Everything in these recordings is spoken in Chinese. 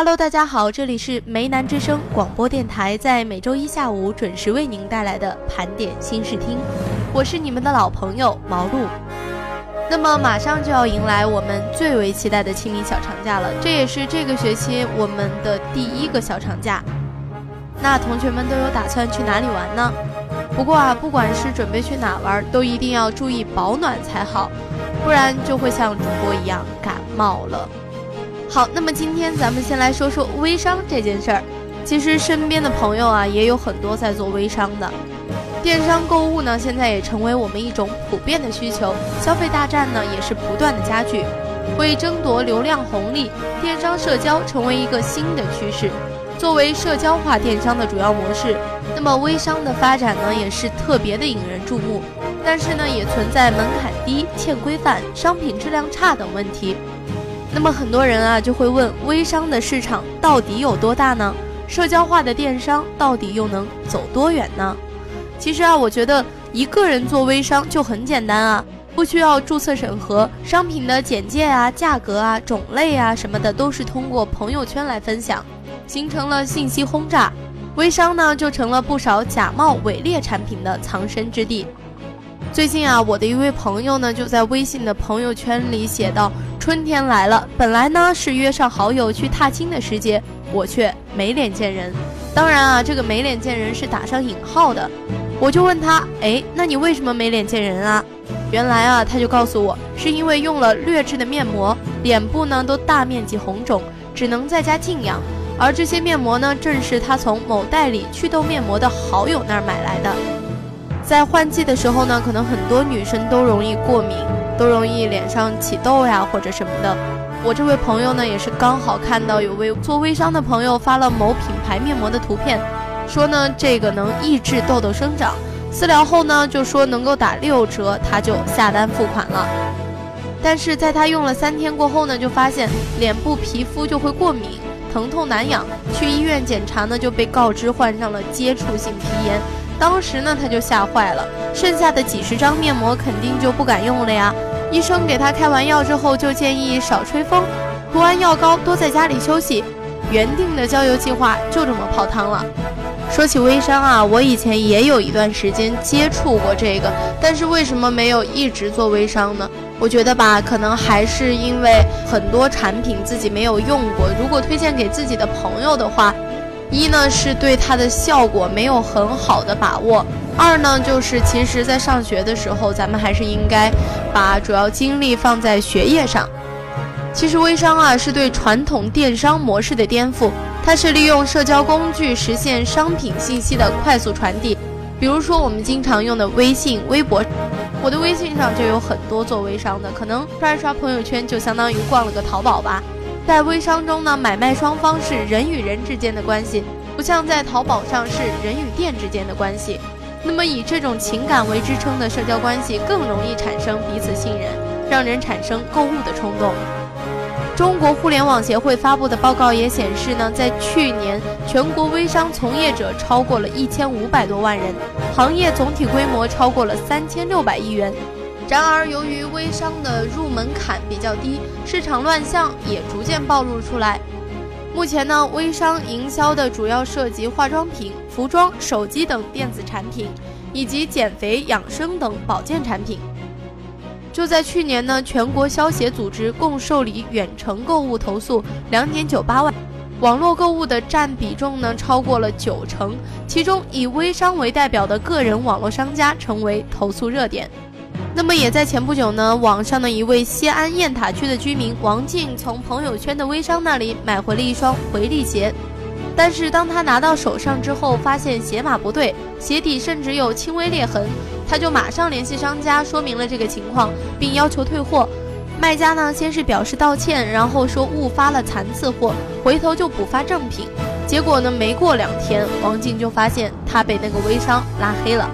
Hello，大家好，这里是梅南之声广播电台，在每周一下午准时为您带来的盘点新视听，我是你们的老朋友毛路。那么马上就要迎来我们最为期待的清明小长假了，这也是这个学期我们的第一个小长假。那同学们都有打算去哪里玩呢？不过啊，不管是准备去哪玩，都一定要注意保暖才好，不然就会像主播一样感冒了。好，那么今天咱们先来说说微商这件事儿。其实身边的朋友啊，也有很多在做微商的。电商购物呢，现在也成为我们一种普遍的需求，消费大战呢也是不断的加剧。为争夺流量红利，电商社交成为一个新的趋势。作为社交化电商的主要模式，那么微商的发展呢，也是特别的引人注目。但是呢，也存在门槛低、欠规范、商品质量差等问题。那么很多人啊就会问，微商的市场到底有多大呢？社交化的电商到底又能走多远呢？其实啊，我觉得一个人做微商就很简单啊，不需要注册审核，商品的简介啊、价格啊、种类啊什么的都是通过朋友圈来分享，形成了信息轰炸，微商呢就成了不少假冒伪劣产品的藏身之地。最近啊，我的一位朋友呢就在微信的朋友圈里写道。春天来了，本来呢是约上好友去踏青的时节，我却没脸见人。当然啊，这个没脸见人是打上引号的。我就问他，哎，那你为什么没脸见人啊？原来啊，他就告诉我，是因为用了劣质的面膜，脸部呢都大面积红肿，只能在家静养。而这些面膜呢，正是他从某代理祛痘面膜的好友那儿买来的。在换季的时候呢，可能很多女生都容易过敏。都容易脸上起痘呀，或者什么的。我这位朋友呢，也是刚好看到有位做微商的朋友发了某品牌面膜的图片，说呢这个能抑制痘痘生长。私聊后呢，就说能够打六折，他就下单付款了。但是在他用了三天过后呢，就发现脸部皮肤就会过敏，疼痛难养。去医院检查呢，就被告知患上了接触性皮炎。当时呢，他就吓坏了，剩下的几十张面膜肯定就不敢用了呀。医生给他开完药之后，就建议少吹风，涂完药膏多在家里休息。原定的郊游计划就这么泡汤了。说起微商啊，我以前也有一段时间接触过这个，但是为什么没有一直做微商呢？我觉得吧，可能还是因为很多产品自己没有用过，如果推荐给自己的朋友的话。一呢是对它的效果没有很好的把握，二呢就是其实，在上学的时候，咱们还是应该把主要精力放在学业上。其实微商啊是对传统电商模式的颠覆，它是利用社交工具实现商品信息的快速传递。比如说我们经常用的微信、微博，我的微信上就有很多做微商的，可能刷一刷朋友圈就相当于逛了个淘宝吧。在微商中呢，买卖双方是人与人之间的关系，不像在淘宝上是人与店之间的关系。那么以这种情感为支撑的社交关系，更容易产生彼此信任，让人产生购物的冲动。中国互联网协会发布的报告也显示呢，在去年全国微商从业者超过了一千五百多万人，行业总体规模超过了三千六百亿元。然而，由于微商的入门槛比较低，市场乱象也逐渐暴露出来。目前呢，微商营销的主要涉及化妆品、服装、手机等电子产品，以及减肥、养生等保健产品。就在去年呢，全国消协组织共受理远程购物投诉两点九八万，网络购物的占比重呢超过了九成，其中以微商为代表的个人网络商家成为投诉热点。那么也在前不久呢，网上的一位西安雁塔区的居民王静从朋友圈的微商那里买回了一双回力鞋，但是当他拿到手上之后，发现鞋码不对，鞋底甚至有轻微裂痕，他就马上联系商家说明了这个情况，并要求退货。卖家呢先是表示道歉，然后说误发了残次货，回头就补发正品。结果呢，没过两天，王静就发现他被那个微商拉黑了。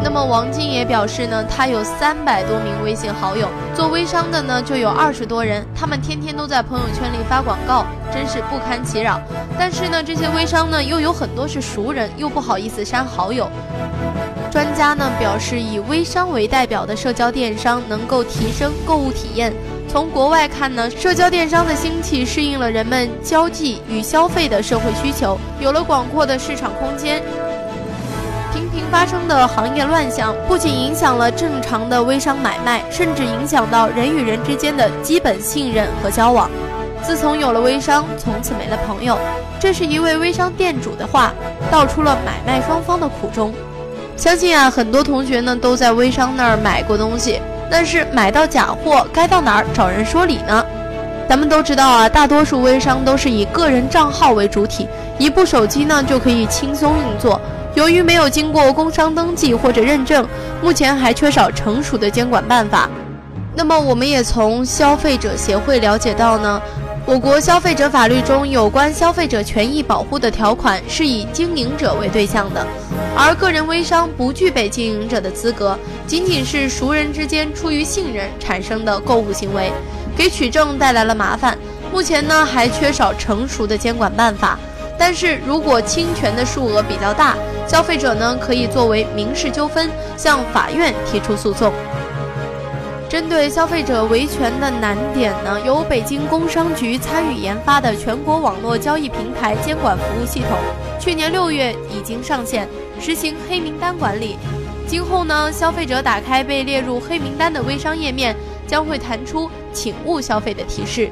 那么王静也表示呢，他有三百多名微信好友，做微商的呢就有二十多人，他们天天都在朋友圈里发广告，真是不堪其扰。但是呢，这些微商呢又有很多是熟人，又不好意思删好友。专家呢表示，以微商为代表的社交电商能够提升购物体验。从国外看呢，社交电商的兴起适应了人们交际与消费的社会需求，有了广阔的市场空间。频频发生的行业乱象，不仅影响了正常的微商买卖，甚至影响到人与人之间的基本信任和交往。自从有了微商，从此没了朋友。这是一位微商店主的话，道出了买卖双方的苦衷。相信啊，很多同学呢都在微商那儿买过东西。但是买到假货该到哪儿找人说理呢？咱们都知道啊，大多数微商都是以个人账号为主体，一部手机呢就可以轻松运作。由于没有经过工商登记或者认证，目前还缺少成熟的监管办法。那么我们也从消费者协会了解到呢。我国消费者法律中有关消费者权益保护的条款是以经营者为对象的，而个人微商不具备经营者的资格，仅仅是熟人之间出于信任产生的购物行为，给取证带来了麻烦。目前呢还缺少成熟的监管办法，但是如果侵权的数额比较大，消费者呢可以作为民事纠纷向法院提出诉讼。针对消费者维权的难点呢，由北京工商局参与研发的全国网络交易平台监管服务系统，去年六月已经上线，实行黑名单管理。今后呢，消费者打开被列入黑名单的微商页面，将会弹出“请勿消费”的提示。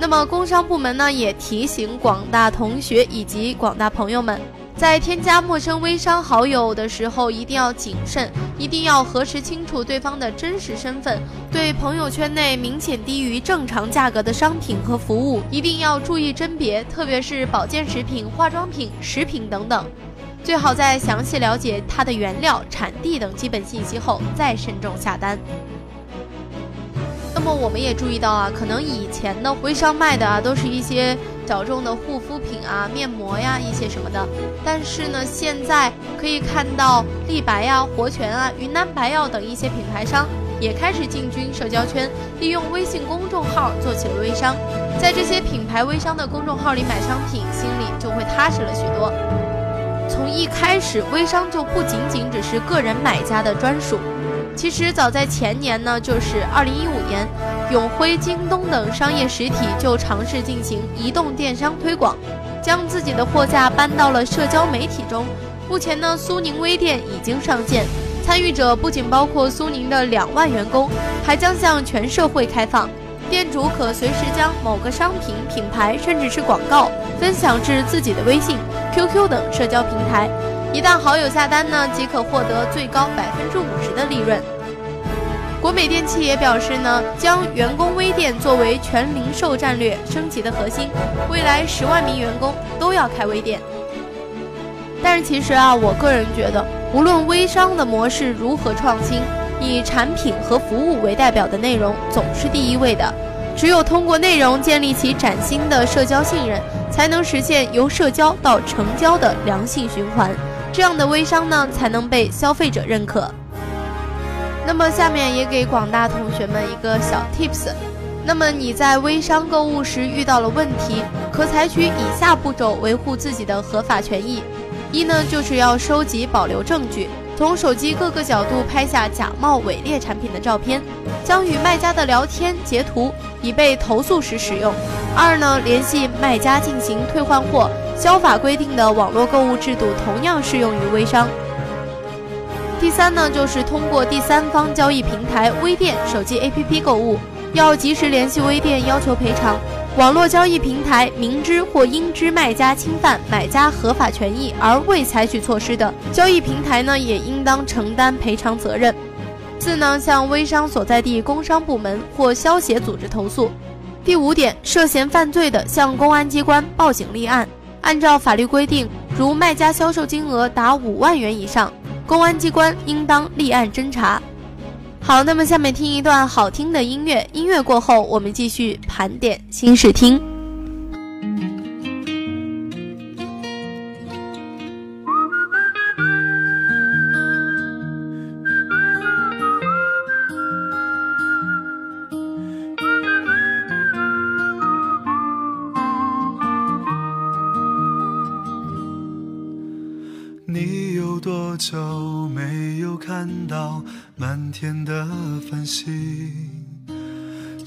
那么，工商部门呢，也提醒广大同学以及广大朋友们。在添加陌生微商好友的时候，一定要谨慎，一定要核实清楚对方的真实身份。对朋友圈内明显低于正常价格的商品和服务，一定要注意甄别，特别是保健食品、化妆品、食品等等，最好在详细了解它的原料、产地等基本信息后再慎重下单。那么我们也注意到啊，可能以前的微商卖的啊，都是一些。小众的护肤品啊、面膜呀一些什么的，但是呢，现在可以看到立白呀、活泉啊、云南白药等一些品牌商也开始进军社交圈，利用微信公众号做起了微商。在这些品牌微商的公众号里买商品，心里就会踏实了许多。从一开始，微商就不仅仅只是个人买家的专属。其实早在前年呢，就是二零一五年，永辉、京东等商业实体就尝试进行移动电商推广，将自己的货架搬到了社交媒体中。目前呢，苏宁微店已经上线，参与者不仅包括苏宁的两万员工，还将向全社会开放。店主可随时将某个商品、品牌，甚至是广告分享至自己的微信、QQ 等社交平台。一旦好友下单呢，即可获得最高百分之五十的利润。国美电器也表示呢，将员工微店作为全零售战略升级的核心，未来十万名员工都要开微店。但是其实啊，我个人觉得，无论微商的模式如何创新，以产品和服务为代表的内容总是第一位的。只有通过内容建立起崭新的社交信任，才能实现由社交到成交的良性循环。这样的微商呢，才能被消费者认可。那么下面也给广大同学们一个小 tips，那么你在微商购物时遇到了问题，可采取以下步骤维护自己的合法权益：一呢，就是要收集保留证据，从手机各个角度拍下假冒伪劣产品的照片，将与卖家的聊天截图，以备投诉时使用；二呢，联系卖家进行退换货。交法规定的网络购物制度同样适用于微商。第三呢，就是通过第三方交易平台微店手机 APP 购物，要及时联系微店要求赔偿。网络交易平台明知或应知卖家侵犯买家合法权益而未采取措施的，交易平台呢也应当承担赔偿责任。四呢，向微商所在地工商部门或消协组织投诉。第五点，涉嫌犯罪的，向公安机关报警立案。按照法律规定，如卖家销售金额达五万元以上，公安机关应当立案侦查。好，那么下面听一段好听的音乐，音乐过后，我们继续盘点新视听。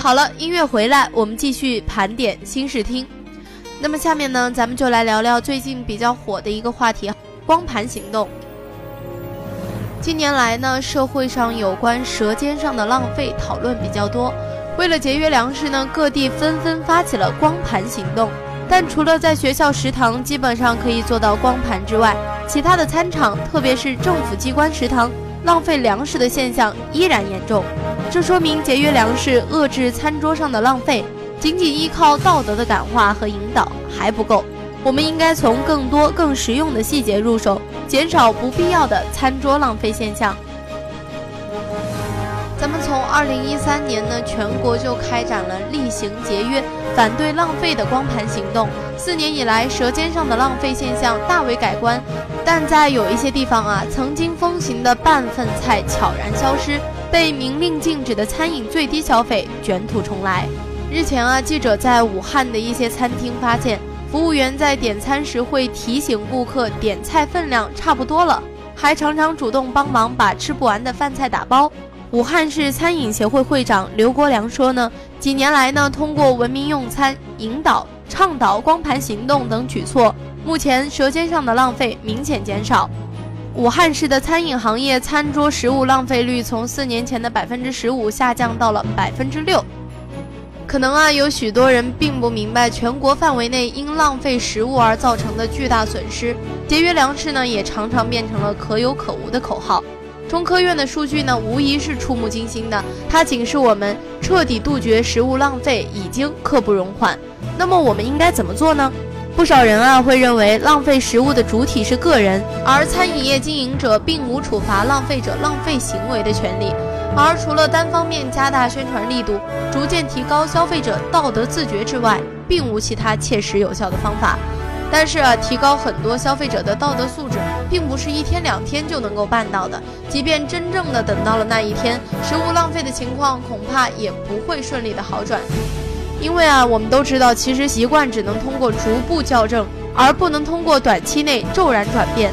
好了，音乐回来，我们继续盘点新视听。那么下面呢，咱们就来聊聊最近比较火的一个话题——光盘行动。近年来呢，社会上有关舌尖上的浪费讨论比较多。为了节约粮食呢，各地纷纷发起了光盘行动。但除了在学校食堂基本上可以做到光盘之外，其他的餐场，特别是政府机关食堂，浪费粮食的现象依然严重。这说明节约粮食、遏制餐桌上的浪费，仅仅依靠道德的感化和引导还不够。我们应该从更多、更实用的细节入手，减少不必要的餐桌浪费现象。咱们从二零一三年呢，全国就开展了厉行节约、反对浪费的光盘行动。四年以来，舌尖上的浪费现象大为改观，但在有一些地方啊，曾经风行的半份菜悄然消失，被明令禁止的餐饮最低消费卷土重来。日前啊，记者在武汉的一些餐厅发现，服务员在点餐时会提醒顾客点菜分量差不多了，还常常主动帮忙把吃不完的饭菜打包。武汉市餐饮协会会长刘国良说呢，几年来呢，通过文明用餐、引导、倡导光盘行动等举措，目前舌尖上的浪费明显减少。武汉市的餐饮行业餐桌食物浪费率从四年前的百分之十五下降到了百分之六。可能啊，有许多人并不明白全国范围内因浪费食物而造成的巨大损失，节约粮食呢，也常常变成了可有可无的口号。中科院的数据呢，无疑是触目惊心的。它警示我们，彻底杜绝食物浪费已经刻不容缓。那么，我们应该怎么做呢？不少人啊会认为，浪费食物的主体是个人，而餐饮业经营者并无处罚浪费者浪费行为的权利。而除了单方面加大宣传力度，逐渐提高消费者道德自觉之外，并无其他切实有效的方法。但是啊，提高很多消费者的道德素质，并不是一天两天就能够办到的。即便真正的等到了那一天，食物浪费的情况恐怕也不会顺利的好转。因为啊，我们都知道，其实习惯只能通过逐步校正，而不能通过短期内骤然转变。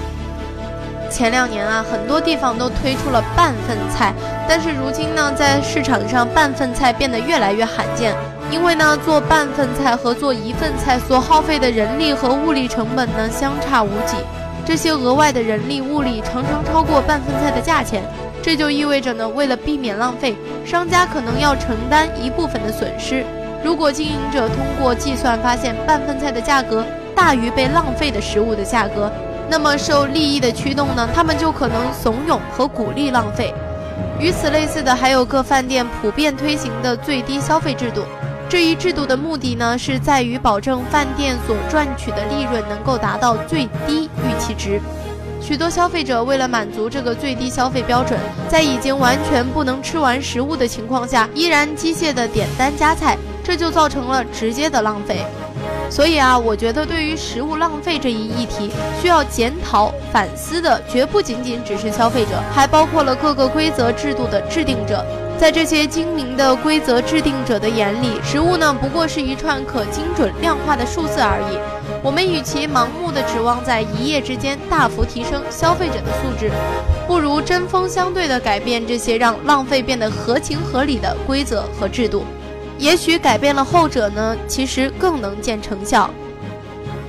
前两年啊，很多地方都推出了半份菜，但是如今呢，在市场上半份菜变得越来越罕见。因为呢，做半份菜和做一份菜所耗费的人力和物力成本呢相差无几，这些额外的人力物力常常超过半份菜的价钱，这就意味着呢，为了避免浪费，商家可能要承担一部分的损失。如果经营者通过计算发现半份菜的价格大于被浪费的食物的价格，那么受利益的驱动呢，他们就可能怂恿和鼓励浪费。与此类似的，还有各饭店普遍推行的最低消费制度。这一制度的目的呢，是在于保证饭店所赚取的利润能够达到最低预期值。许多消费者为了满足这个最低消费标准，在已经完全不能吃完食物的情况下，依然机械的点单加菜，这就造成了直接的浪费。所以啊，我觉得对于食物浪费这一议题，需要检讨反思的，绝不仅仅只是消费者，还包括了各个规则制度的制定者。在这些精明的规则制定者的眼里，食物呢不过是一串可精准量化的数字而已。我们与其盲目的指望在一夜之间大幅提升消费者的素质，不如针锋相对的改变这些让浪费变得合情合理的规则和制度。也许改变了后者呢，其实更能见成效。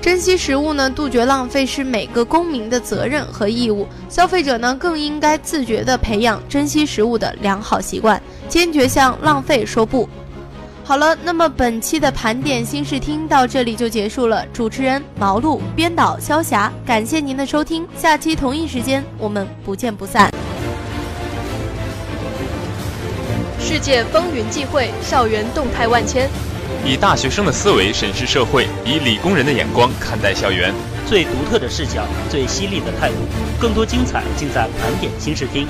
珍惜食物呢，杜绝浪费是每个公民的责任和义务。消费者呢，更应该自觉地培养珍惜食物的良好习惯，坚决向浪费说不。好了，那么本期的盘点新视听到这里就结束了。主持人毛路，编导萧霞，感谢您的收听。下期同一时间我们不见不散。世界风云际会，校园动态万千。以大学生的思维审视社会，以理工人的眼光看待校园，最独特的视角，最犀利的态度，更多精彩尽在盘点新视听。